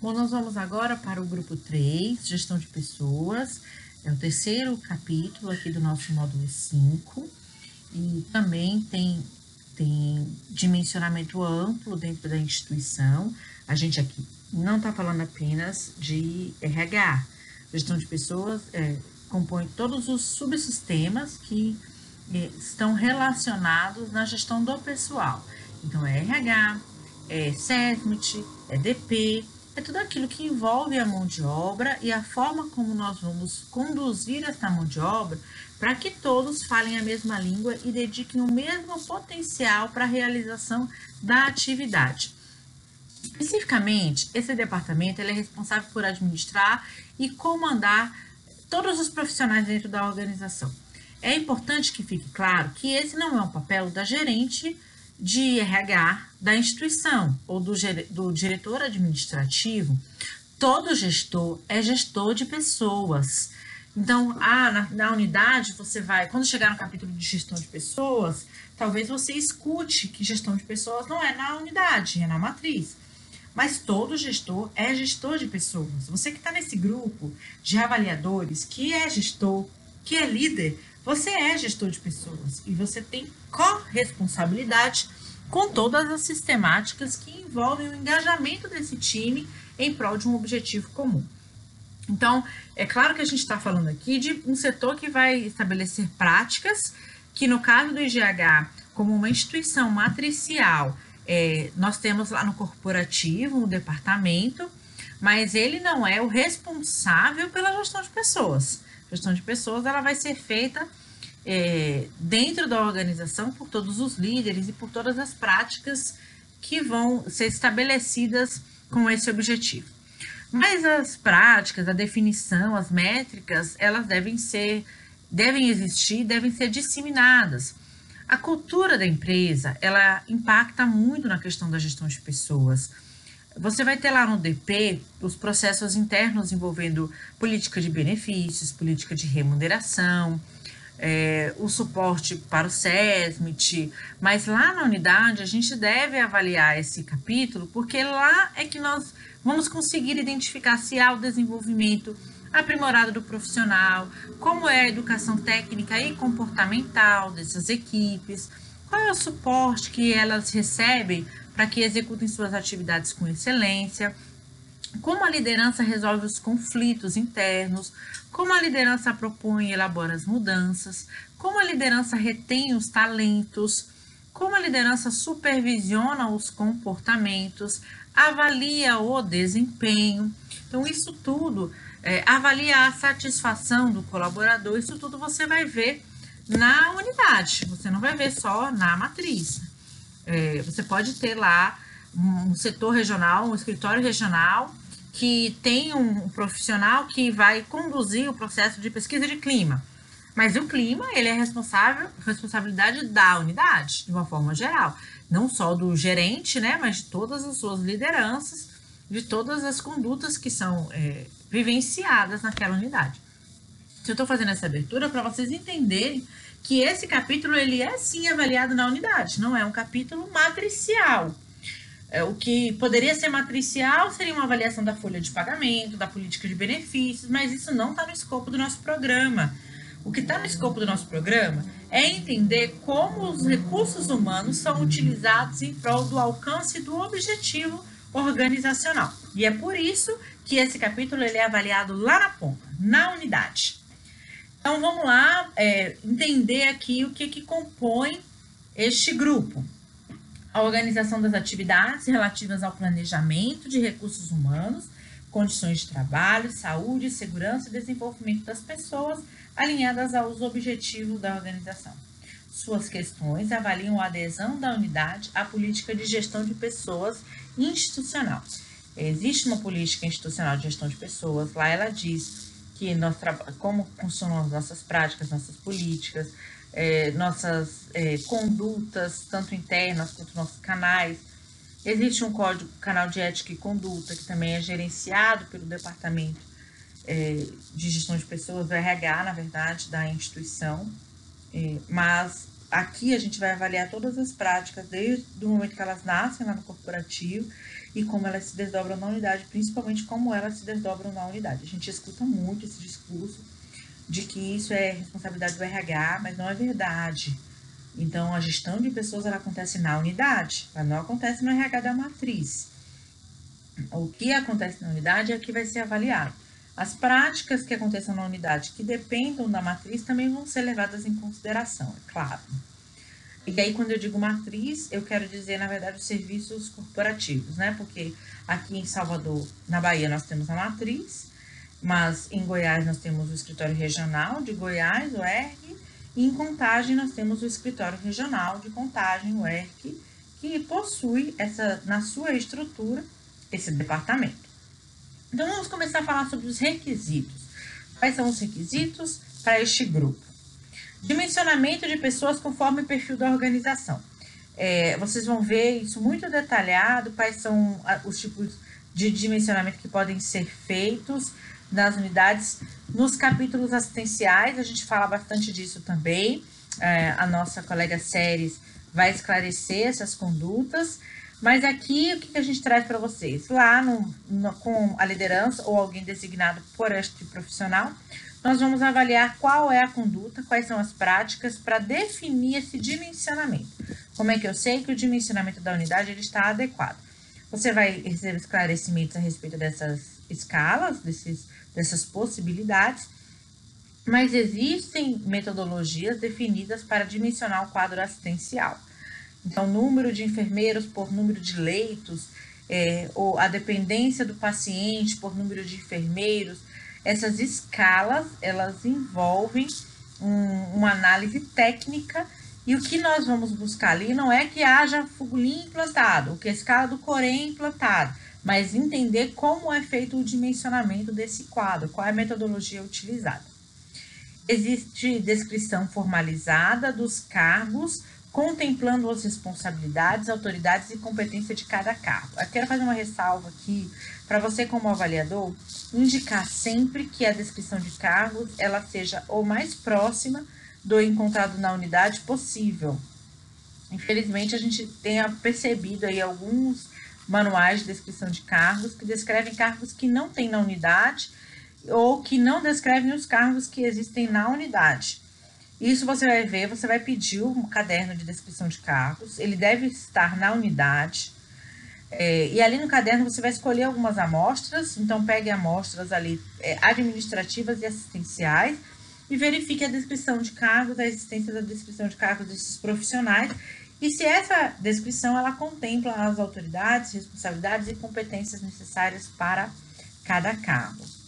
Bom, nós vamos agora para o grupo 3, gestão de pessoas. É o terceiro capítulo aqui do nosso módulo 5. E também tem, tem dimensionamento amplo dentro da instituição. A gente aqui não está falando apenas de RH. Gestão de pessoas é, compõe todos os subsistemas que é, estão relacionados na gestão do pessoal. Então, é RH, é SESMIT, é DP, é tudo aquilo que envolve a mão de obra e a forma como nós vamos conduzir essa mão de obra para que todos falem a mesma língua e dediquem o mesmo potencial para a realização da atividade. Especificamente, esse departamento é responsável por administrar e comandar todos os profissionais dentro da organização. É importante que fique claro que esse não é um papel da gerente de RH da instituição ou do, do diretor administrativo. Todo gestor é gestor de pessoas. Então, ah, na, na, unidade, você vai, quando chegar no capítulo de gestão de pessoas, talvez você escute que gestão de pessoas não é na unidade, é na matriz. Mas todo gestor é gestor de pessoas. Você que está nesse grupo de avaliadores, que é gestor, que é líder, você é gestor de pessoas e você tem corresponsabilidade com todas as sistemáticas que envolvem o engajamento desse time em prol de um objetivo comum. Então, é claro que a gente está falando aqui de um setor que vai estabelecer práticas que, no caso do IGH, como uma instituição matricial, é, nós temos lá no corporativo um departamento, mas ele não é o responsável pela gestão de pessoas gestão de pessoas, ela vai ser feita é, dentro da organização por todos os líderes e por todas as práticas que vão ser estabelecidas com esse objetivo. Mas as práticas, a definição, as métricas, elas devem ser, devem existir, devem ser disseminadas. A cultura da empresa, ela impacta muito na questão da gestão de pessoas. Você vai ter lá no DP os processos internos envolvendo política de benefícios, política de remuneração, é, o suporte para o SESMIT, mas lá na unidade a gente deve avaliar esse capítulo, porque lá é que nós vamos conseguir identificar se há o desenvolvimento aprimorado do profissional, como é a educação técnica e comportamental dessas equipes, qual é o suporte que elas recebem para que executem suas atividades com excelência, como a liderança resolve os conflitos internos, como a liderança propõe e elabora as mudanças, como a liderança retém os talentos, como a liderança supervisiona os comportamentos, avalia o desempenho. Então, isso tudo, é, avalia a satisfação do colaborador, isso tudo você vai ver na unidade, você não vai ver só na matriz. É, você pode ter lá um setor regional, um escritório regional, que tem um profissional que vai conduzir o processo de pesquisa de clima. Mas o clima, ele é responsável, responsabilidade da unidade, de uma forma geral. Não só do gerente, né, mas de todas as suas lideranças, de todas as condutas que são é, vivenciadas naquela unidade. Eu estou fazendo essa abertura para vocês entenderem que esse capítulo ele é sim avaliado na unidade, não é um capítulo matricial. É, o que poderia ser matricial seria uma avaliação da folha de pagamento, da política de benefícios, mas isso não está no escopo do nosso programa. O que está no escopo do nosso programa é entender como os recursos humanos são utilizados em prol do alcance do objetivo organizacional. E é por isso que esse capítulo ele é avaliado lá na ponta, na unidade. Então vamos lá é, entender aqui o que, que compõe este grupo. A organização das atividades relativas ao planejamento de recursos humanos, condições de trabalho, saúde, segurança e desenvolvimento das pessoas alinhadas aos objetivos da organização. Suas questões avaliam a adesão da unidade à política de gestão de pessoas institucional. Existe uma política institucional de gestão de pessoas, lá ela diz que nós como funcionam as nossas práticas, nossas políticas, é, nossas é, condutas, tanto internas quanto nossos canais. Existe um código, canal de ética e conduta, que também é gerenciado pelo Departamento é, de Gestão de Pessoas, do RH, na verdade, da instituição, mas aqui a gente vai avaliar todas as práticas desde o momento que elas nascem lá no corporativo e como elas se desdobram na unidade, principalmente como elas se desdobram na unidade. A gente escuta muito esse discurso de que isso é responsabilidade do RH, mas não é verdade. Então, a gestão de pessoas ela acontece na unidade, ela não acontece no RH da matriz. O que acontece na unidade é o que vai ser avaliado. As práticas que aconteçam na unidade que dependam da matriz também vão ser levadas em consideração, é claro. E aí, quando eu digo matriz, eu quero dizer, na verdade, os serviços corporativos, né? Porque aqui em Salvador, na Bahia, nós temos a matriz, mas em Goiás nós temos o escritório regional de Goiás, o ERG, e em Contagem nós temos o escritório regional de Contagem, o ERG, que possui essa, na sua estrutura esse departamento. Então vamos começar a falar sobre os requisitos. Quais são os requisitos para este grupo? Dimensionamento de pessoas conforme o perfil da organização. É, vocês vão ver isso muito detalhado, quais são os tipos de dimensionamento que podem ser feitos nas unidades. Nos capítulos assistenciais, a gente fala bastante disso também. É, a nossa colega Séries vai esclarecer essas condutas. Mas aqui, o que, a gente traz para vocês? Lá no, no, com a liderança ou alguém designado por este profissional, nós vamos avaliar qual é a conduta, quais são as práticas para definir esse dimensionamento. Como é que eu sei que o dimensionamento da unidade ele está adequado? Você vai receber esclarecimentos a respeito dessas escalas, desses, dessas possibilidades, mas existem metodologias definidas para dimensionar o quadro assistencial. Então, número de enfermeiros por número de leitos, é, ou a dependência do paciente por número de enfermeiros, essas escalas, elas envolvem um, uma análise técnica e o que nós vamos buscar ali não é que haja fugulin implantado, que a escala do Corém implantado, mas entender como é feito o dimensionamento desse quadro, qual é a metodologia utilizada. Existe descrição formalizada dos cargos, contemplando as responsabilidades, autoridades e competência de cada cargo. Eu quero fazer uma ressalva aqui para você como avaliador indicar sempre que a descrição de cargos ela seja o mais próxima do encontrado na unidade possível. Infelizmente, a gente tenha percebido aí alguns manuais de descrição de cargos que descrevem cargos que não tem na unidade ou que não descrevem os cargos que existem na unidade. Isso você vai ver, você vai pedir um caderno de descrição de cargos, ele deve estar na unidade. É, e ali no caderno você vai escolher algumas amostras, então pegue amostras ali é, administrativas e assistenciais e verifique a descrição de cargos, a existência da descrição de cargos desses profissionais e se essa descrição ela contempla as autoridades, responsabilidades e competências necessárias para cada cargo.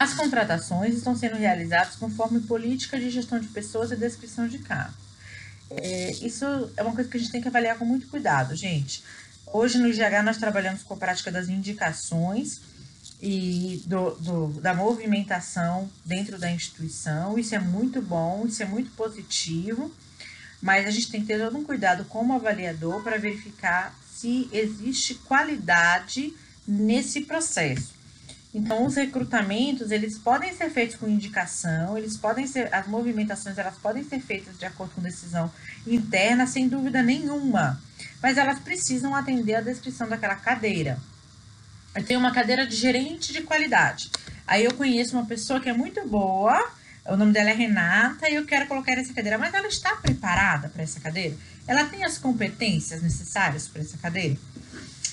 As contratações estão sendo realizadas conforme política de gestão de pessoas e descrição de cargos. É, isso é uma coisa que a gente tem que avaliar com muito cuidado, gente. Hoje no IGH nós trabalhamos com a prática das indicações e do, do, da movimentação dentro da instituição. Isso é muito bom, isso é muito positivo, mas a gente tem que ter todo um cuidado como avaliador para verificar se existe qualidade nesse processo. Então, os recrutamentos, eles podem ser feitos com indicação, eles podem ser, as movimentações, elas podem ser feitas de acordo com decisão interna, sem dúvida nenhuma mas elas precisam atender a descrição daquela cadeira. Eu tenho uma cadeira de gerente de qualidade. Aí eu conheço uma pessoa que é muito boa, o nome dela é Renata, e eu quero colocar essa cadeira, mas ela está preparada para essa cadeira? Ela tem as competências necessárias para essa cadeira?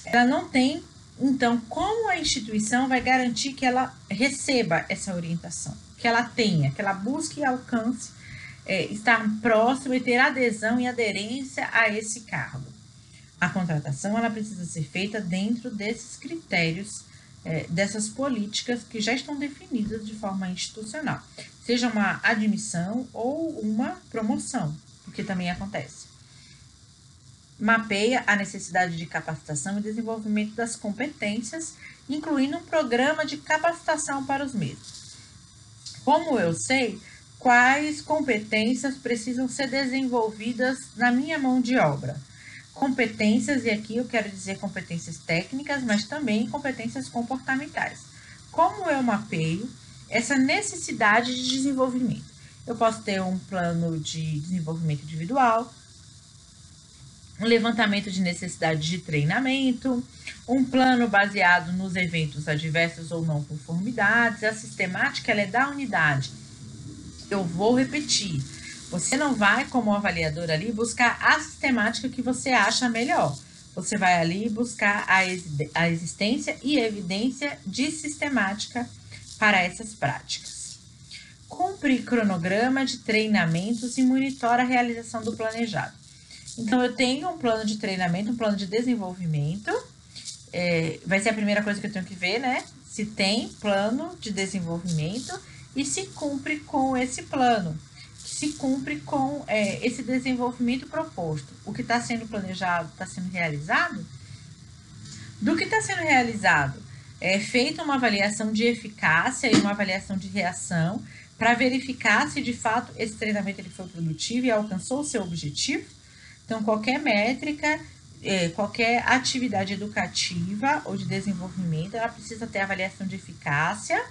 Ela não tem, então, como a instituição vai garantir que ela receba essa orientação? Que ela tenha, que ela busque e alcance é, estar próximo e ter adesão e aderência a esse cargo a contratação ela precisa ser feita dentro desses critérios, é, dessas políticas que já estão definidas de forma institucional, seja uma admissão ou uma promoção, o que também acontece. Mapeia a necessidade de capacitação e desenvolvimento das competências, incluindo um programa de capacitação para os mesmos. Como eu sei quais competências precisam ser desenvolvidas na minha mão de obra? competências, e aqui eu quero dizer competências técnicas, mas também competências comportamentais. Como eu mapeio essa necessidade de desenvolvimento? Eu posso ter um plano de desenvolvimento individual, um levantamento de necessidade de treinamento, um plano baseado nos eventos adversos ou não conformidades. A sistemática é da unidade. Eu vou repetir. Você não vai, como avaliador ali, buscar a sistemática que você acha melhor. Você vai ali buscar a, a existência e evidência de sistemática para essas práticas. Cumpre cronograma de treinamentos e monitora a realização do planejado. Então, eu tenho um plano de treinamento, um plano de desenvolvimento. É, vai ser a primeira coisa que eu tenho que ver, né? Se tem plano de desenvolvimento e se cumpre com esse plano. Se cumpre com é, esse desenvolvimento proposto. O que está sendo planejado está sendo realizado? Do que está sendo realizado? É feita uma avaliação de eficácia e uma avaliação de reação para verificar se de fato esse treinamento ele foi produtivo e alcançou o seu objetivo. Então, qualquer métrica, é, qualquer atividade educativa ou de desenvolvimento, ela precisa ter avaliação de eficácia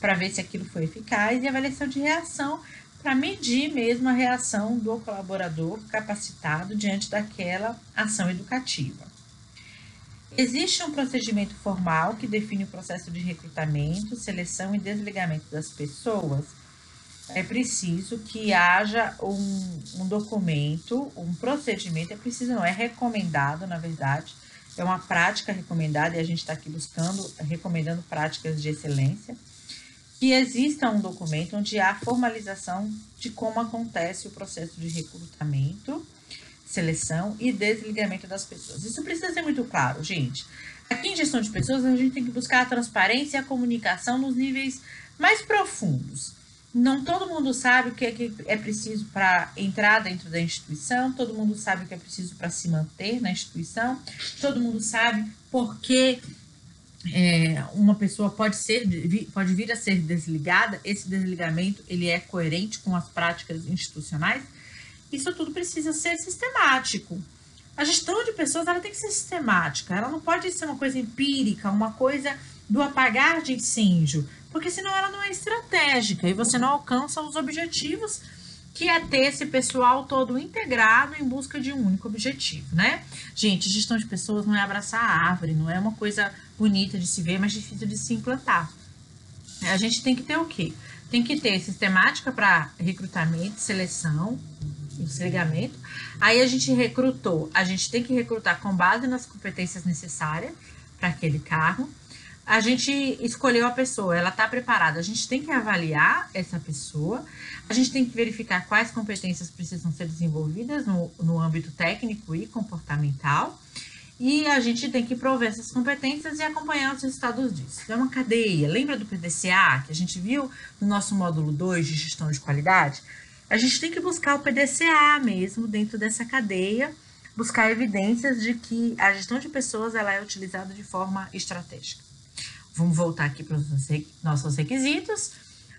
para ver se aquilo foi eficaz e avaliação de reação para medir mesmo a reação do colaborador capacitado diante daquela ação educativa. Existe um procedimento formal que define o processo de recrutamento, seleção e desligamento das pessoas é preciso que haja um, um documento, um procedimento, é preciso, não é recomendado, na verdade, é uma prática recomendada e a gente está aqui buscando, recomendando práticas de excelência, que exista um documento onde há formalização de como acontece o processo de recrutamento, seleção e desligamento das pessoas. Isso precisa ser muito claro, gente. Aqui em gestão de pessoas, a gente tem que buscar a transparência e a comunicação nos níveis mais profundos não todo mundo sabe o que é, que é preciso para entrar dentro da instituição, todo mundo sabe o que é preciso para se manter na instituição, todo mundo sabe por que é, uma pessoa pode ser pode vir a ser desligada, esse desligamento ele é coerente com as práticas institucionais. Isso tudo precisa ser sistemático. A gestão de pessoas ela tem que ser sistemática, ela não pode ser uma coisa empírica, uma coisa do apagar de incêndio, porque senão ela não é estratégica e você não alcança os objetivos que é ter esse pessoal todo integrado em busca de um único objetivo, né? Gente, gestão de pessoas não é abraçar a árvore, não é uma coisa bonita de se ver, mas difícil de se implantar. A gente tem que ter o quê? Tem que ter sistemática para recrutamento, seleção, desligamento. Aí a gente recrutou, a gente tem que recrutar com base nas competências necessárias para aquele cargo a gente escolheu a pessoa, ela está preparada. A gente tem que avaliar essa pessoa, a gente tem que verificar quais competências precisam ser desenvolvidas no, no âmbito técnico e comportamental, e a gente tem que prover essas competências e acompanhar os resultados disso. É uma cadeia. Lembra do PDCA que a gente viu no nosso módulo 2 de gestão de qualidade? A gente tem que buscar o PDCA mesmo dentro dessa cadeia, buscar evidências de que a gestão de pessoas ela é utilizada de forma estratégica. Vamos voltar aqui para os nossos requisitos.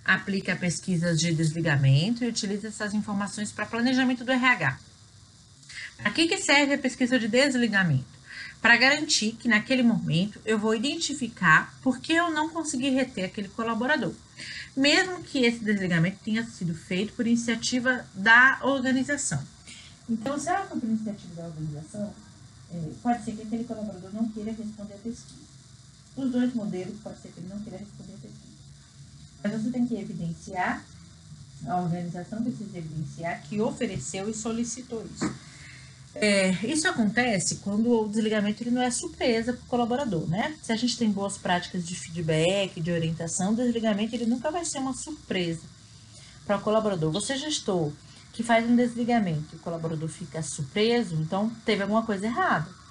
Aplica pesquisas de desligamento e utiliza essas informações para planejamento do RH. Para que, que serve a pesquisa de desligamento? Para garantir que naquele momento eu vou identificar por que eu não consegui reter aquele colaborador, mesmo que esse desligamento tenha sido feito por iniciativa da organização. Então, se ela for por iniciativa da organização, é, pode ser que aquele colaborador não queira responder a pesquisa. Os dois modelos pode ser que ele não queira responder a. Mas você tem que evidenciar, a organização precisa evidenciar que ofereceu e solicitou isso. É, isso acontece quando o desligamento ele não é surpresa para o colaborador, né? Se a gente tem boas práticas de feedback, de orientação, o desligamento ele nunca vai ser uma surpresa para o colaborador. Você gestor que faz um desligamento e o colaborador fica surpreso, então teve alguma coisa errada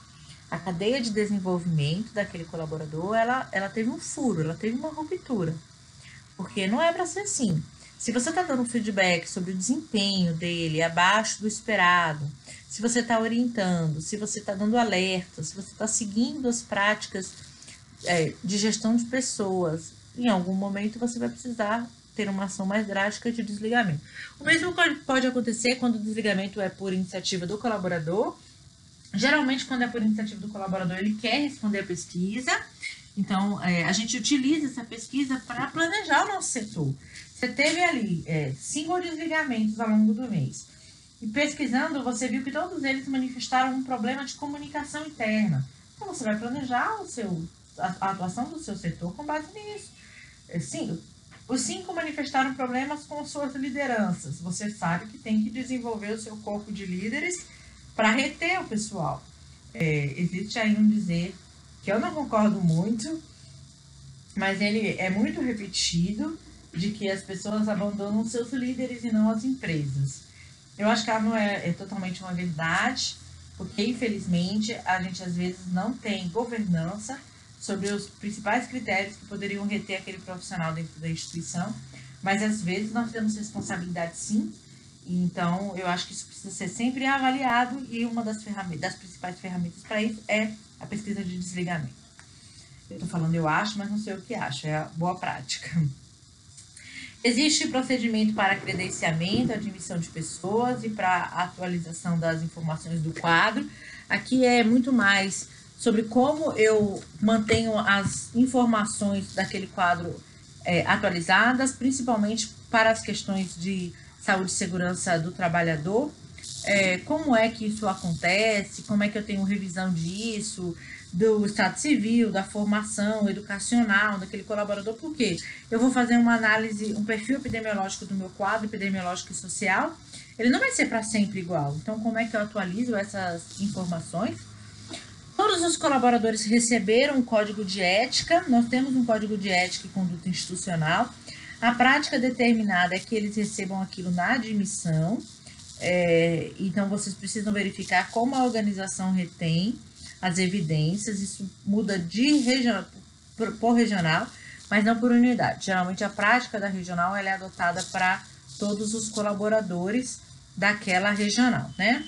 a cadeia de desenvolvimento daquele colaborador, ela, ela teve um furo, ela teve uma ruptura. Porque não é para ser assim. Se você está dando feedback sobre o desempenho dele abaixo do esperado, se você está orientando, se você está dando alerta, se você está seguindo as práticas é, de gestão de pessoas, em algum momento você vai precisar ter uma ação mais drástica de desligamento. O mesmo pode acontecer quando o desligamento é por iniciativa do colaborador Geralmente, quando é por iniciativa do colaborador, ele quer responder a pesquisa. Então, é, a gente utiliza essa pesquisa para planejar o nosso setor. Você teve ali é, cinco desligamentos ao longo do mês. E pesquisando, você viu que todos eles manifestaram um problema de comunicação interna. Então, você vai planejar o seu, a, a atuação do seu setor com base nisso. É, sim, os cinco manifestaram problemas com suas lideranças. Você sabe que tem que desenvolver o seu corpo de líderes para reter o pessoal. É, existe aí um dizer que eu não concordo muito, mas ele é muito repetido de que as pessoas abandonam seus líderes e não as empresas. Eu acho que ela não é, é totalmente uma verdade, porque infelizmente a gente às vezes não tem governança sobre os principais critérios que poderiam reter aquele profissional dentro da instituição, mas às vezes nós temos responsabilidade sim, então eu acho que isso precisa ser sempre avaliado e uma das, ferramentas, das principais ferramentas para isso é a pesquisa de desligamento. Eu estou falando eu acho, mas não sei o que acho, é a boa prática. Existe procedimento para credenciamento, admissão de pessoas e para atualização das informações do quadro. Aqui é muito mais sobre como eu mantenho as informações daquele quadro é, atualizadas, principalmente para as questões de saúde e segurança do trabalhador. É, como é que isso acontece, como é que eu tenho revisão disso, do estado civil, da formação educacional daquele colaborador, porque eu vou fazer uma análise, um perfil epidemiológico do meu quadro epidemiológico e social, ele não vai ser para sempre igual. Então, como é que eu atualizo essas informações? Todos os colaboradores receberam um código de ética, nós temos um código de ética e conduta institucional. A prática determinada é que eles recebam aquilo na admissão, é, então vocês precisam verificar como a organização retém as evidências, isso muda de por, por regional, mas não por unidade. Geralmente a prática da regional é adotada para todos os colaboradores daquela regional, né?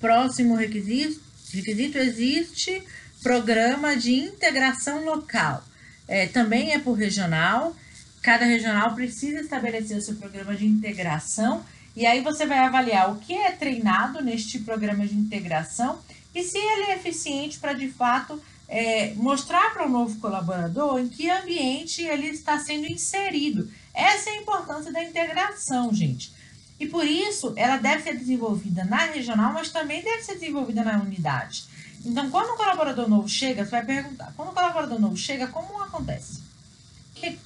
Próximo requisito, requisito existe programa de integração local. É, também é por regional. Cada regional precisa estabelecer o seu programa de integração e aí você vai avaliar o que é treinado neste programa de integração e se ele é eficiente para de fato é, mostrar para o novo colaborador em que ambiente ele está sendo inserido. Essa é a importância da integração, gente. E por isso, ela deve ser desenvolvida na regional, mas também deve ser desenvolvida na unidade. Então, quando um colaborador novo chega, você vai perguntar: quando um colaborador novo chega, como acontece?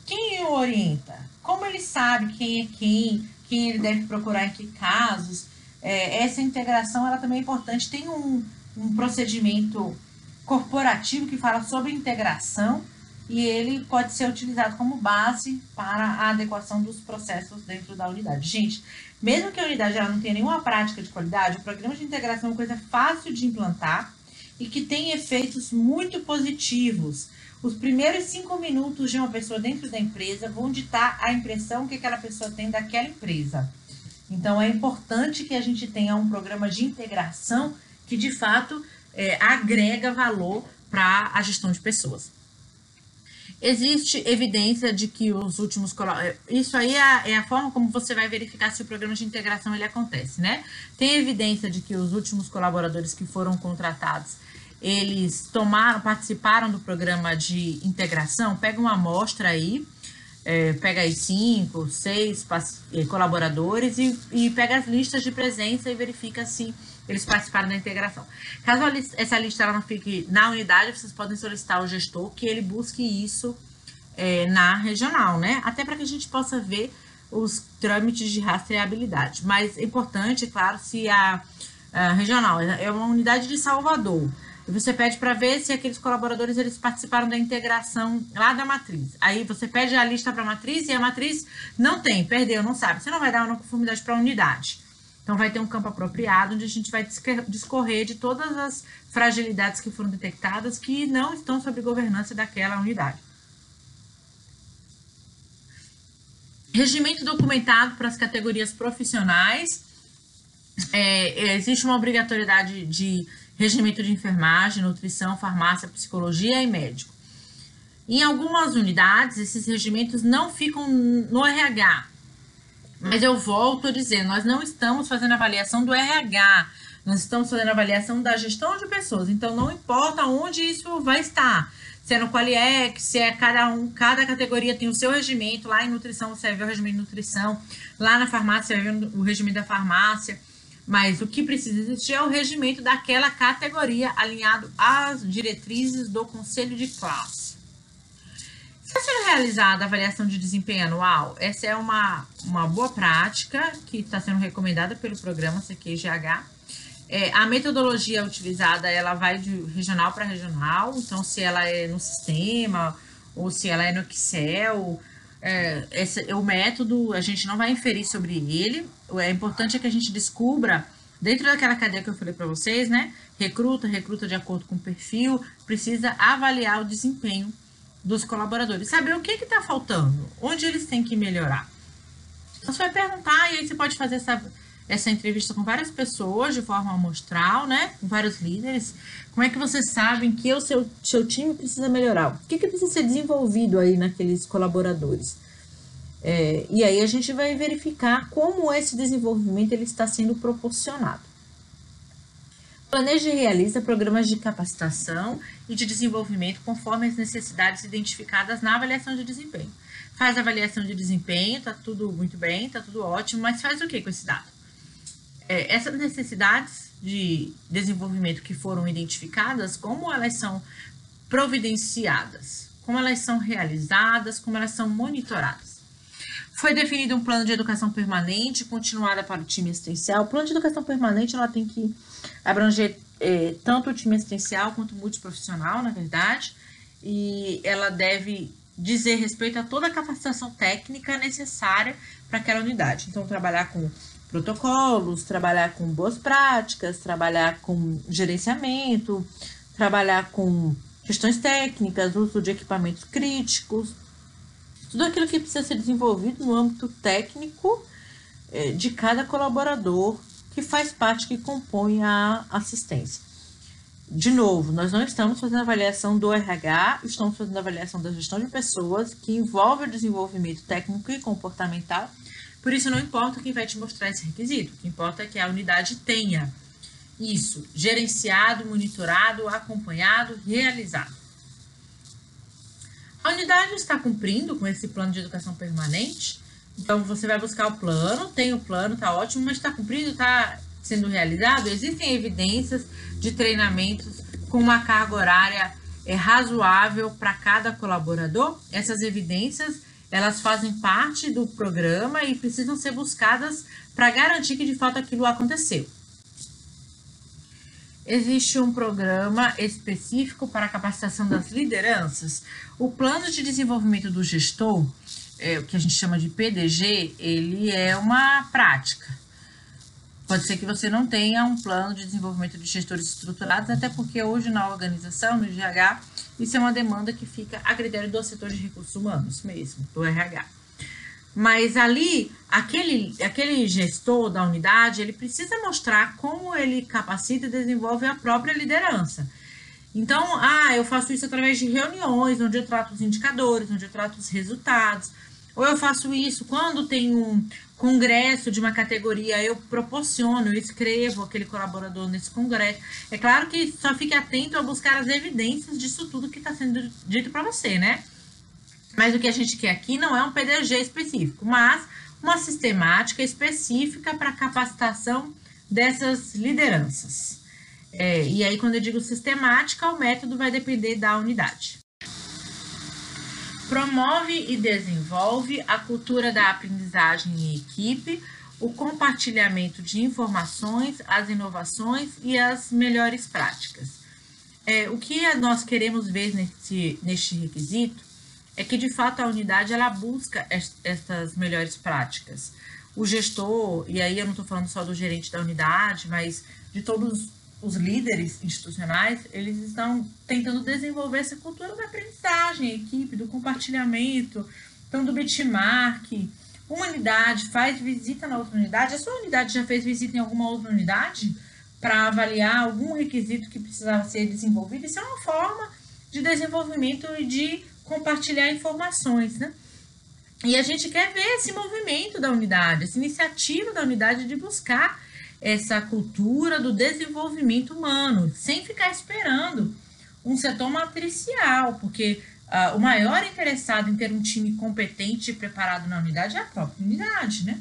Quem o orienta? Como ele sabe quem é quem, quem ele deve procurar em que casos? É, essa integração ela também é importante. Tem um, um procedimento corporativo que fala sobre integração e ele pode ser utilizado como base para a adequação dos processos dentro da unidade. Gente, mesmo que a unidade ela não tenha nenhuma prática de qualidade, o programa de integração é uma coisa fácil de implantar e que tem efeitos muito positivos. Os primeiros cinco minutos de uma pessoa dentro da empresa vão ditar a impressão que aquela pessoa tem daquela empresa. Então, é importante que a gente tenha um programa de integração que, de fato, é, agrega valor para a gestão de pessoas. Existe evidência de que os últimos é, isso aí é é a, forma como você vai verificar se o programa de integração ele acontece, né? Tem evidência de que os últimos colaboradores que foram contratados eles tomaram, participaram do programa de integração. Pega uma amostra aí, é, pega aí cinco, seis é, colaboradores e, e pega as listas de presença e verifica se eles participaram da integração. Caso essa lista ela não fique na unidade, vocês podem solicitar ao gestor que ele busque isso é, na regional, né? Até para que a gente possa ver os trâmites de rastreabilidade. Mas é importante, claro, se a, a regional é uma unidade de Salvador, você pede para ver se aqueles colaboradores eles participaram da integração lá da matriz. Aí você pede a lista para a matriz e a matriz não tem, perdeu, não sabe. Você não vai dar uma conformidade para a unidade. Então, vai ter um campo apropriado onde a gente vai discorrer de todas as fragilidades que foram detectadas que não estão sob governança daquela unidade. Regimento documentado para as categorias profissionais. É, existe uma obrigatoriedade de regimento de enfermagem, nutrição, farmácia, psicologia e médico. Em algumas unidades, esses regimentos não ficam no RH, mas eu volto a dizer, nós não estamos fazendo avaliação do RH, Nós estamos fazendo avaliação da gestão de pessoas, então não importa onde isso vai estar. Se é no Qualiex, se é cada um, cada categoria tem o seu regimento, lá em nutrição ver o regimento de nutrição, lá na farmácia ver o regimento da farmácia. Mas o que precisa existir é o regimento daquela categoria alinhado às diretrizes do conselho de classe. Está sendo realizada a avaliação de desempenho anual? Essa é uma, uma boa prática que está sendo recomendada pelo programa CQGH. É, a metodologia utilizada ela vai de regional para regional, então se ela é no sistema ou se ela é no Excel, é, esse, o método a gente não vai inferir sobre ele. É importante é que a gente descubra dentro daquela cadeia que eu falei para vocês, né? Recruta, recruta de acordo com o perfil, precisa avaliar o desempenho dos colaboradores, saber o que está faltando, onde eles têm que melhorar. Então você vai perguntar e aí você pode fazer essa essa entrevista com várias pessoas de forma amostral, né? Com vários líderes. Como é que vocês sabem que o seu, seu time precisa melhorar? O que, que precisa ser desenvolvido aí naqueles colaboradores? É, e aí a gente vai verificar como esse desenvolvimento ele está sendo proporcionado. Planeja e realiza programas de capacitação e de desenvolvimento conforme as necessidades identificadas na avaliação de desempenho. Faz avaliação de desempenho, tá tudo muito bem, tá tudo ótimo, mas faz o que com esse dado? É, essas necessidades de desenvolvimento que foram identificadas, como elas são providenciadas, como elas são realizadas, como elas são monitoradas. Foi definido um plano de educação permanente continuada para o time assistencial. O plano de educação permanente ela tem que abranger é, tanto o time assistencial quanto o multiprofissional, na verdade, e ela deve dizer respeito a toda a capacitação técnica necessária para aquela unidade. Então, trabalhar com protocolos, trabalhar com boas práticas, trabalhar com gerenciamento, trabalhar com questões técnicas, uso de equipamentos críticos, tudo aquilo que precisa ser desenvolvido no âmbito técnico é, de cada colaborador que faz parte, que compõe a assistência. De novo, nós não estamos fazendo avaliação do RH, estamos fazendo avaliação da gestão de pessoas, que envolve o desenvolvimento técnico e comportamental por isso, não importa quem vai te mostrar esse requisito, o que importa é que a unidade tenha isso gerenciado, monitorado, acompanhado, realizado. A unidade está cumprindo com esse plano de educação permanente, então você vai buscar o plano, tem o plano, está ótimo, mas está cumprindo, está sendo realizado? Existem evidências de treinamentos com uma carga horária é, razoável para cada colaborador? Essas evidências elas fazem parte do programa e precisam ser buscadas para garantir que de fato aquilo aconteceu. Existe um programa específico para a capacitação das lideranças. O plano de desenvolvimento do gestor, é, o que a gente chama de PDG, ele é uma prática. Pode ser que você não tenha um plano de desenvolvimento de gestores estruturados, até porque hoje na organização, no GH, isso é uma demanda que fica a critério do setor de recursos humanos mesmo, do RH. Mas ali, aquele, aquele gestor da unidade, ele precisa mostrar como ele capacita e desenvolve a própria liderança. Então, ah, eu faço isso através de reuniões, onde eu trato os indicadores, onde eu trato os resultados. Ou eu faço isso quando tem um congresso de uma categoria, eu proporciono, eu escrevo aquele colaborador nesse congresso. É claro que só fique atento a buscar as evidências disso tudo que está sendo dito para você, né? Mas o que a gente quer aqui não é um PDG específico, mas uma sistemática específica para capacitação dessas lideranças. É, e aí, quando eu digo sistemática, o método vai depender da unidade promove e desenvolve a cultura da aprendizagem em equipe, o compartilhamento de informações, as inovações e as melhores práticas. É, o que nós queremos ver nesse, neste requisito é que, de fato, a unidade ela busca essas melhores práticas. O gestor, e aí eu não estou falando só do gerente da unidade, mas de todos os líderes institucionais, eles estão tentando desenvolver essa cultura da aprendizagem, equipe, do compartilhamento, então do benchmark. Uma unidade faz visita na outra unidade, a sua unidade já fez visita em alguma outra unidade para avaliar algum requisito que precisava ser desenvolvido? Isso é uma forma de desenvolvimento e de compartilhar informações, né? E a gente quer ver esse movimento da unidade, essa iniciativa da unidade de buscar essa cultura do desenvolvimento humano, sem ficar esperando um setor matricial, porque uh, o maior interessado em ter um time competente e preparado na unidade é a própria unidade, né?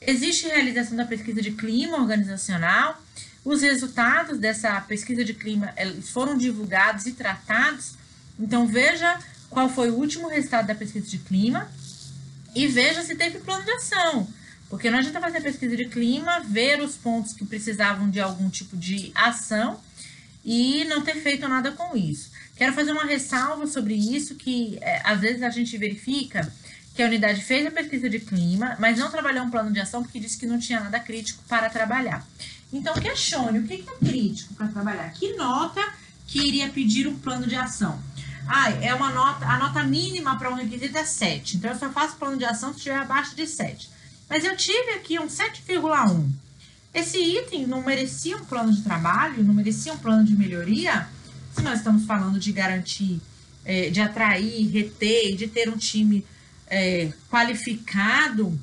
Existe realização da pesquisa de clima organizacional. Os resultados dessa pesquisa de clima foram divulgados e tratados. Então, veja qual foi o último resultado da pesquisa de clima e veja se teve plano de ação. Porque não adianta fazer pesquisa de clima, ver os pontos que precisavam de algum tipo de ação e não ter feito nada com isso. Quero fazer uma ressalva sobre isso, que é, às vezes a gente verifica que a unidade fez a pesquisa de clima, mas não trabalhou um plano de ação porque disse que não tinha nada crítico para trabalhar. Então, questione o que é crítico para trabalhar. Que nota que iria pedir um plano de ação? Ah, é uma nota, a nota mínima para um requisito é 7. Então, eu só faço plano de ação se estiver abaixo de 7. Mas eu tive aqui um 7,1. Esse item não merecia um plano de trabalho, não merecia um plano de melhoria? Se nós estamos falando de garantir, é, de atrair, reter, de ter um time é, qualificado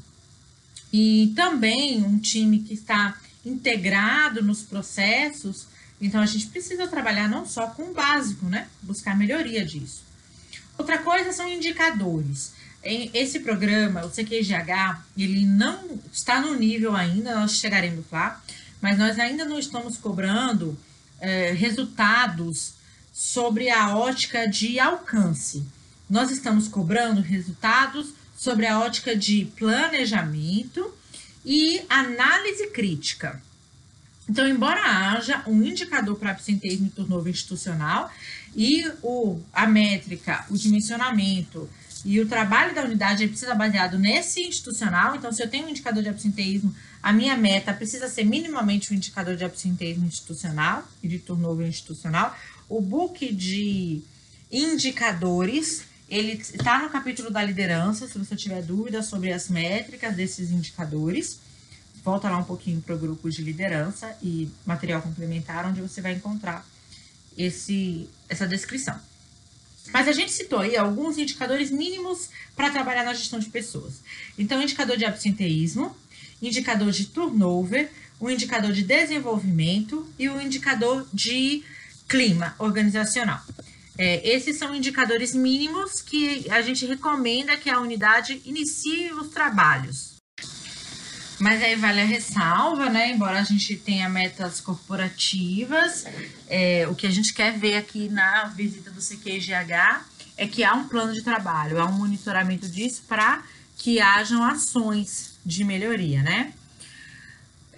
e também um time que está integrado nos processos, então a gente precisa trabalhar não só com o básico, né? Buscar melhoria disso. Outra coisa são indicadores. Esse programa, o CQGH, ele não está no nível ainda, nós chegaremos lá, mas nós ainda não estamos cobrando é, resultados sobre a ótica de alcance. Nós estamos cobrando resultados sobre a ótica de planejamento e análise crítica. Então, embora haja um indicador para absenteísmo e turnover institucional e o, a métrica, o dimensionamento e o trabalho da unidade precisa baseado nesse institucional. Então, se eu tenho um indicador de absenteísmo, a minha meta precisa ser minimamente um indicador de absenteísmo institucional e de turnover institucional. O book de indicadores, ele está no capítulo da liderança, se você tiver dúvidas sobre as métricas desses indicadores. Volta lá um pouquinho para o grupo de liderança e material complementar, onde você vai encontrar esse, essa descrição. Mas a gente citou aí alguns indicadores mínimos para trabalhar na gestão de pessoas. Então, indicador de absenteísmo, indicador de turnover, o indicador de desenvolvimento e o indicador de clima organizacional. É, esses são indicadores mínimos que a gente recomenda que a unidade inicie os trabalhos. Mas aí vale a ressalva, né? Embora a gente tenha metas corporativas, é, o que a gente quer ver aqui na visita do CQGH é que há um plano de trabalho, há um monitoramento disso para que hajam ações de melhoria, né?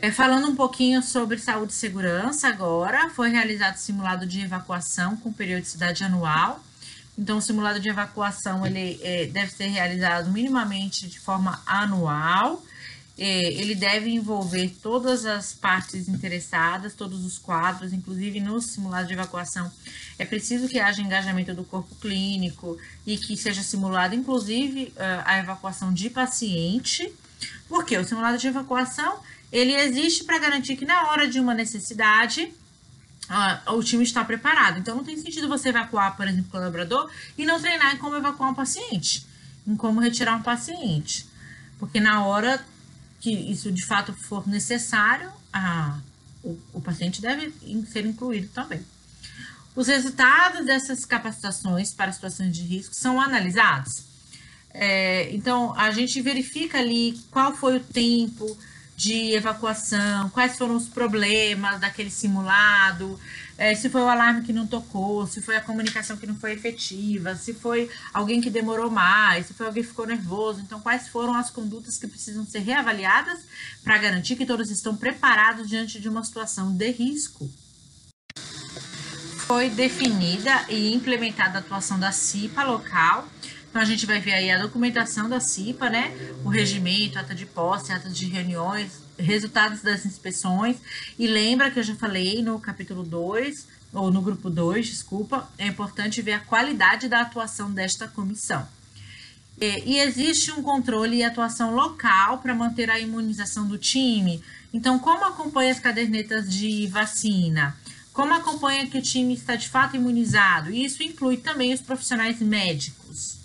É, falando um pouquinho sobre saúde e segurança agora, foi realizado simulado de evacuação com periodicidade anual. Então, o simulado de evacuação ele é, deve ser realizado minimamente de forma anual ele deve envolver todas as partes interessadas, todos os quadros, inclusive no simulado de evacuação. É preciso que haja engajamento do corpo clínico e que seja simulado, inclusive, ah, a evacuação de paciente, porque o simulado de evacuação ele existe para garantir que na hora de uma necessidade Uh, o time está preparado. Então, não tem sentido você evacuar, por exemplo, o colaborador e não treinar em como evacuar um paciente, em como retirar um paciente. Porque na hora que isso de fato for necessário, a, o, o paciente deve ser incluído também. Os resultados dessas capacitações para situações de risco são analisados. É, então, a gente verifica ali qual foi o tempo de evacuação, quais foram os problemas daquele simulado, é, se foi o alarme que não tocou, se foi a comunicação que não foi efetiva, se foi alguém que demorou mais, se foi alguém que ficou nervoso. Então, quais foram as condutas que precisam ser reavaliadas para garantir que todos estão preparados diante de uma situação de risco? Foi definida e implementada a atuação da CIPA local. Então, a gente vai ver aí a documentação da CIPA, né? O regimento, ata de posse, ata de reuniões, resultados das inspeções. E lembra que eu já falei no capítulo 2, ou no grupo 2, desculpa, é importante ver a qualidade da atuação desta comissão. E, e existe um controle e atuação local para manter a imunização do time. Então, como acompanha as cadernetas de vacina? Como acompanha que o time está de fato imunizado? E isso inclui também os profissionais médicos.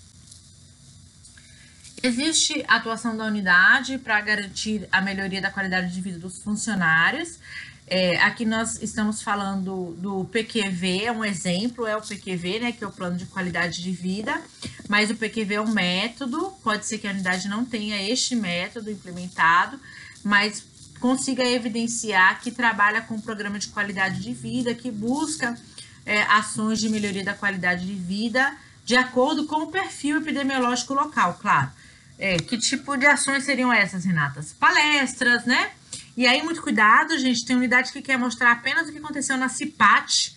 Existe atuação da unidade para garantir a melhoria da qualidade de vida dos funcionários. É, aqui nós estamos falando do PQV, é um exemplo, é o PQV, né, que é o plano de qualidade de vida, mas o PQV é um método, pode ser que a unidade não tenha este método implementado, mas consiga evidenciar que trabalha com um programa de qualidade de vida, que busca é, ações de melhoria da qualidade de vida de acordo com o perfil epidemiológico local, claro. É, que tipo de ações seriam essas, Renatas? Palestras, né? E aí, muito cuidado, gente. Tem unidade que quer mostrar apenas o que aconteceu na CIPAT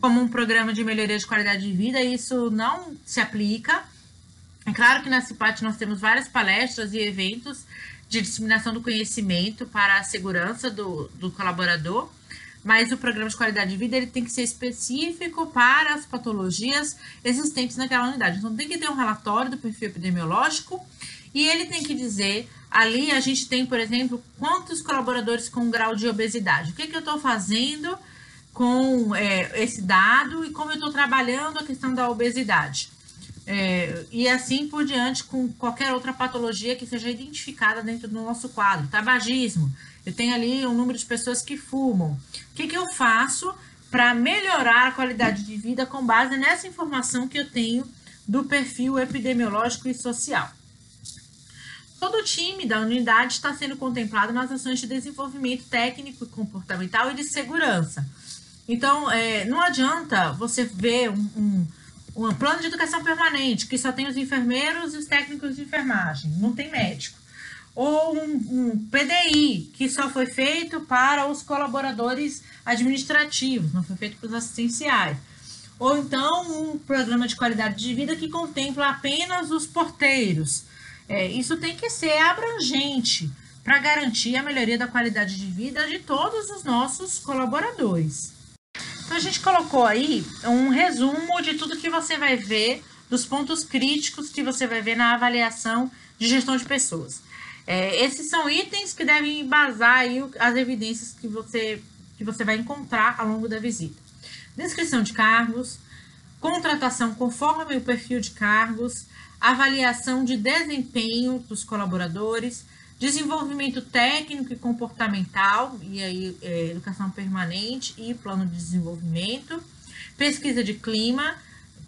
como um programa de melhoria de qualidade de vida, e isso não se aplica. É claro que na CIPAT nós temos várias palestras e eventos de disseminação do conhecimento para a segurança do, do colaborador, mas o programa de qualidade de vida ele tem que ser específico para as patologias existentes naquela unidade. Então, tem que ter um relatório do perfil epidemiológico e ele tem que dizer, ali a gente tem, por exemplo, quantos colaboradores com grau de obesidade. O que, que eu estou fazendo com é, esse dado e como eu estou trabalhando a questão da obesidade. É, e assim por diante com qualquer outra patologia que seja identificada dentro do nosso quadro. Tabagismo, eu tenho ali um número de pessoas que fumam. O que, que eu faço para melhorar a qualidade de vida com base nessa informação que eu tenho do perfil epidemiológico e social? Todo o time da unidade está sendo contemplado nas ações de desenvolvimento técnico, comportamental e de segurança. Então, é, não adianta você ver um, um, um, plano de educação permanente que só tem os enfermeiros e os técnicos de enfermagem, não tem médico ou um, um, PDI, que só foi feito para os colaboradores administrativos, não foi feito para os assistenciais. Ou então um programa de qualidade de vida que contempla apenas os porteiros. É, isso tem que ser abrangente para garantir a melhoria da qualidade de vida de todos os nossos colaboradores. Então a gente colocou aí um resumo de tudo que você vai ver, dos pontos críticos que você vai ver na avaliação de gestão de pessoas. É, esses são itens que devem embasar aí as evidências que você, que você vai encontrar ao longo da visita. Descrição de cargos, contratação conforme o perfil de cargos, avaliação de desempenho dos colaboradores, desenvolvimento técnico e comportamental, e aí é, educação permanente e plano de desenvolvimento, pesquisa de clima,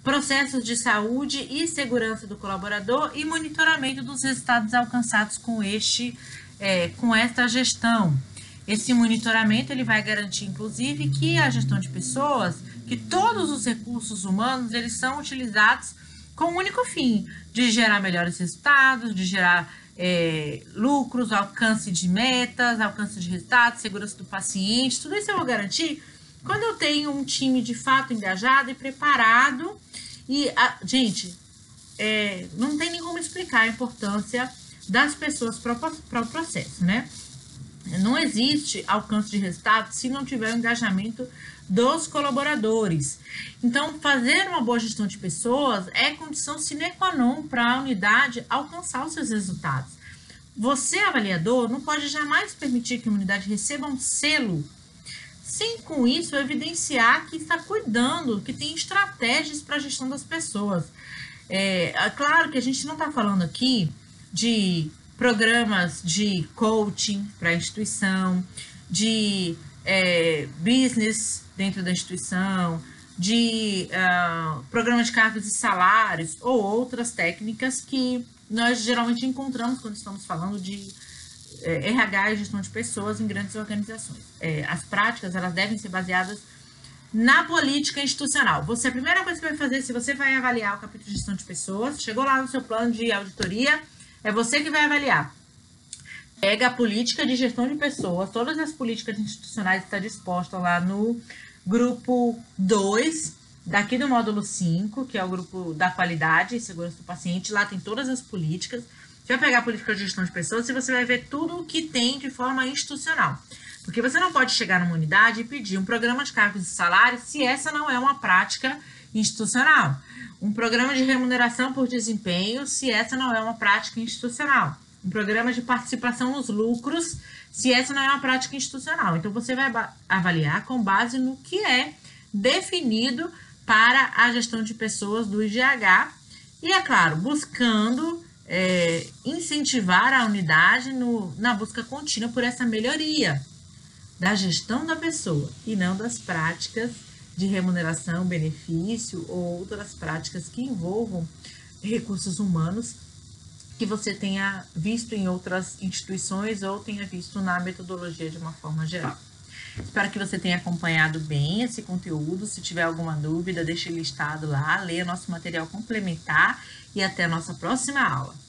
processos de saúde e segurança do colaborador e monitoramento dos resultados alcançados com este é, com esta gestão. Esse monitoramento ele vai garantir, inclusive, que a gestão de pessoas, que todos os recursos humanos eles são utilizados com o único fim de gerar melhores resultados, de gerar é, lucros, alcance de metas, alcance de resultados, segurança do paciente, tudo isso eu vou garantir quando eu tenho um time de fato engajado e preparado e, a, gente, é, não tem nem como explicar a importância das pessoas para o processo, né? Não existe alcance de resultado se não tiver o engajamento dos colaboradores. Então, fazer uma boa gestão de pessoas é condição sine qua non para a unidade alcançar os seus resultados. Você, avaliador, não pode jamais permitir que a unidade receba um selo sem com isso evidenciar que está cuidando, que tem estratégias para a gestão das pessoas. É, é, claro que a gente não está falando aqui de programas de coaching para a instituição, de é, business dentro da instituição, de uh, programa de cargos e salários ou outras técnicas que nós geralmente encontramos quando estamos falando de é, RH e gestão de pessoas em grandes organizações. É, as práticas elas devem ser baseadas na política institucional. Você a primeira coisa que vai fazer se você vai avaliar o capítulo de gestão de pessoas, chegou lá no seu plano de auditoria, é você que vai avaliar. Pega a política de gestão de pessoas, todas as políticas institucionais estão dispostas lá no grupo 2, daqui do módulo 5, que é o grupo da qualidade e segurança do paciente. Lá tem todas as políticas. Você vai pegar a política de gestão de pessoas e você vai ver tudo o que tem de forma institucional. Porque você não pode chegar numa unidade e pedir um programa de cargos e salários se essa não é uma prática institucional. Um programa de remuneração por desempenho se essa não é uma prática institucional. Um programa de participação nos lucros se essa não é uma prática institucional. Então você vai avaliar com base no que é definido para a gestão de pessoas do IGH e, é claro, buscando é, incentivar a unidade no, na busca contínua por essa melhoria da gestão da pessoa e não das práticas de remuneração, benefício ou outras práticas que envolvam recursos humanos que você tenha visto em outras instituições ou tenha visto na metodologia de uma forma geral. Espero que você tenha acompanhado bem esse conteúdo. Se tiver alguma dúvida, deixe listado lá, leia nosso material complementar e até a nossa próxima aula.